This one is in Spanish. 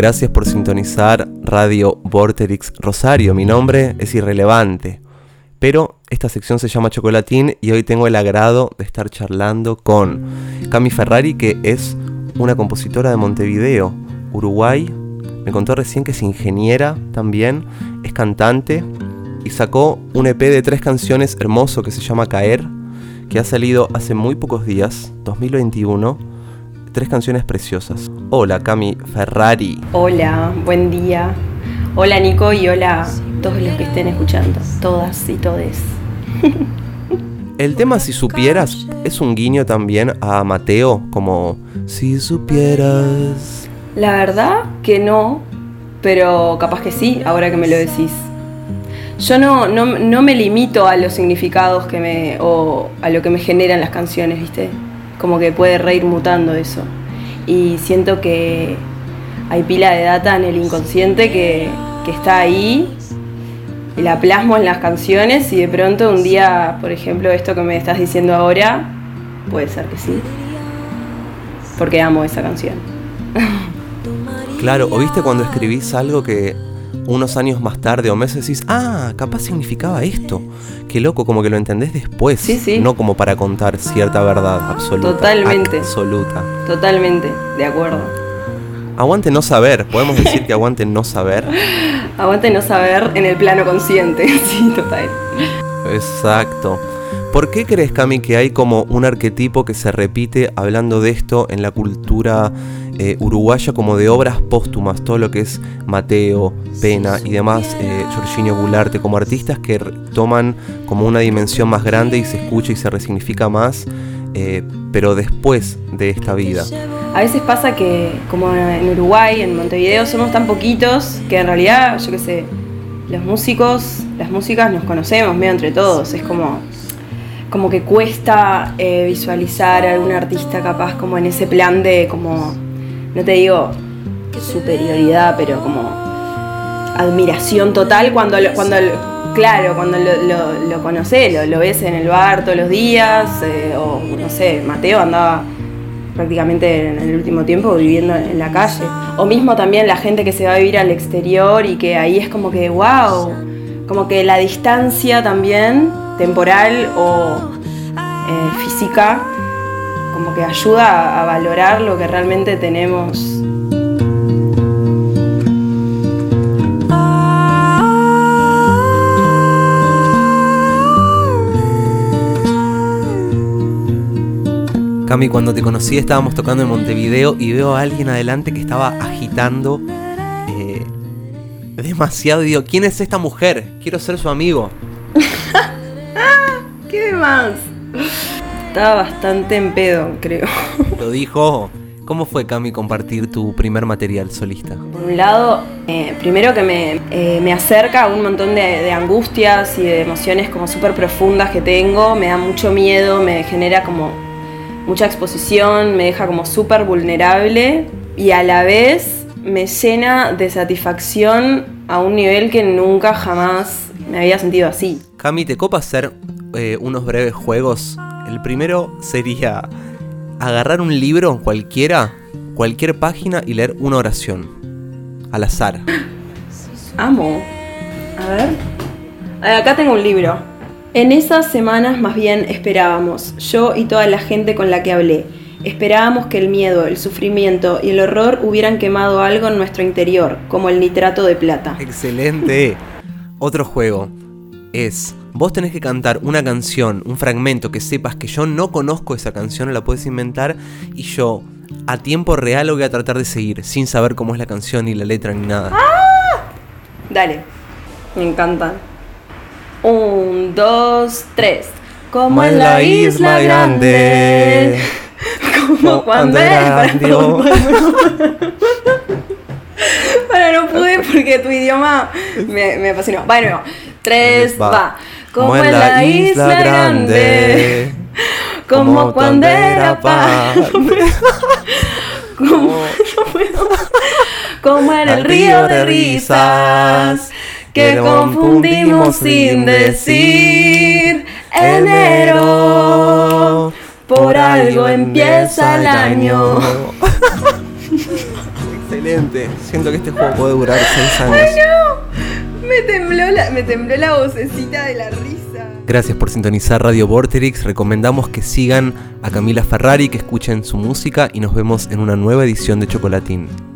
Gracias por sintonizar Radio Vorterix Rosario. Mi nombre es irrelevante, pero esta sección se llama Chocolatín y hoy tengo el agrado de estar charlando con Cami Ferrari, que es una compositora de Montevideo, Uruguay. Me contó recién que es ingeniera también, es cantante y sacó un EP de tres canciones hermoso que se llama Caer, que ha salido hace muy pocos días, 2021 tres canciones preciosas. Hola, Cami Ferrari. Hola, buen día. Hola, Nico, y hola a todos los que estén escuchando. Todas y todes. El tema Si supieras es un guiño también a Mateo, como Si supieras. La verdad que no, pero capaz que sí, ahora que me lo decís. Yo no, no, no me limito a los significados que me, o a lo que me generan las canciones, ¿viste? Como que puede reír mutando eso. Y siento que hay pila de data en el inconsciente que, está ahí y la plasmo en las canciones y de pronto un día, por ejemplo, esto que me estás diciendo ahora, puede ser que sí. Porque amo esa canción. Claro, o viste cuando escribís algo que unos años más tarde o meses decís, ah, capaz significaba esto. Qué loco, como que lo entendés después. Sí, sí. No como para contar cierta verdad absoluta. Totalmente. Absoluta. Totalmente, de acuerdo. Aguante no saber, podemos decir que aguante no saber. aguante no saber en el plano consciente, sí, total. Exacto. ¿Por qué crees, Cami, que hay como un arquetipo que se repite hablando de esto en la cultura eh, uruguaya como de obras póstumas, todo lo que es Mateo, Pena y demás, eh, Giorginio Gularte, como artistas que toman como una dimensión más grande y se escucha y se resignifica más, eh, pero después de esta vida. A veces pasa que, como en Uruguay, en Montevideo, somos tan poquitos que en realidad, yo qué sé, los músicos, las músicas nos conocemos medio entre todos, es como como que cuesta visualizar a algún artista capaz como en ese plan de como no te digo superioridad, pero como admiración total cuando, cuando claro, cuando lo, lo, lo conocés, lo, ves en el bar todos los días, eh, o no sé, Mateo andaba prácticamente en el último tiempo viviendo en la calle. O mismo también la gente que se va a vivir al exterior y que ahí es como que, wow, como que la distancia también, temporal o eh, física, como que ayuda a valorar lo que realmente tenemos Cami, cuando te conocí estábamos tocando en Montevideo y veo a alguien adelante que estaba agitando eh, demasiado. Y digo, ¿quién es esta mujer? Quiero ser su amigo. ¿Qué más? Estaba bastante en pedo, creo. Lo dijo. ¿Cómo fue, Cami, compartir tu primer material solista? Por un lado, eh, primero que me, eh, me, acerca a un montón de, de, angustias y de emociones como súper profundas que tengo, me da mucho miedo, me genera como mucha exposición, me deja como súper vulnerable y a la vez me llena de satisfacción a un nivel que nunca jamás me había sentido así. Cami, ¿te copa hacer eh, unos breves juegos? El primero sería agarrar un libro cualquiera, cualquier página y leer una oración. Al azar. Amo. A ver. Acá tengo un libro. En esas semanas más bien esperábamos, yo y toda la gente con la que hablé. Esperábamos que el miedo, el sufrimiento y el horror hubieran quemado algo en nuestro interior, como el nitrato de plata. Excelente. Otro juego es, vos tenés que cantar una canción, un fragmento que sepas que yo no conozco esa canción, la puedes inventar y yo a tiempo real lo voy a tratar de seguir, sin saber cómo es la canción ni la letra ni nada. ¡Ah! Dale, me encanta. Un, dos, tres. Como en la isla grande. Como cuando era Bueno, no pude porque tu idioma me, me apasionó. Bueno, tres, va. Como en la isla grande. Como cuando era paz. Como, como en el río de risas que confundimos sin decir enero. Por algo empieza el año. Excelente. Siento que este juego puede durar seis años. Me tembló, la, me tembló la vocecita de la risa. Gracias por sintonizar Radio Vorterix. Recomendamos que sigan a Camila Ferrari, que escuchen su música y nos vemos en una nueva edición de Chocolatín.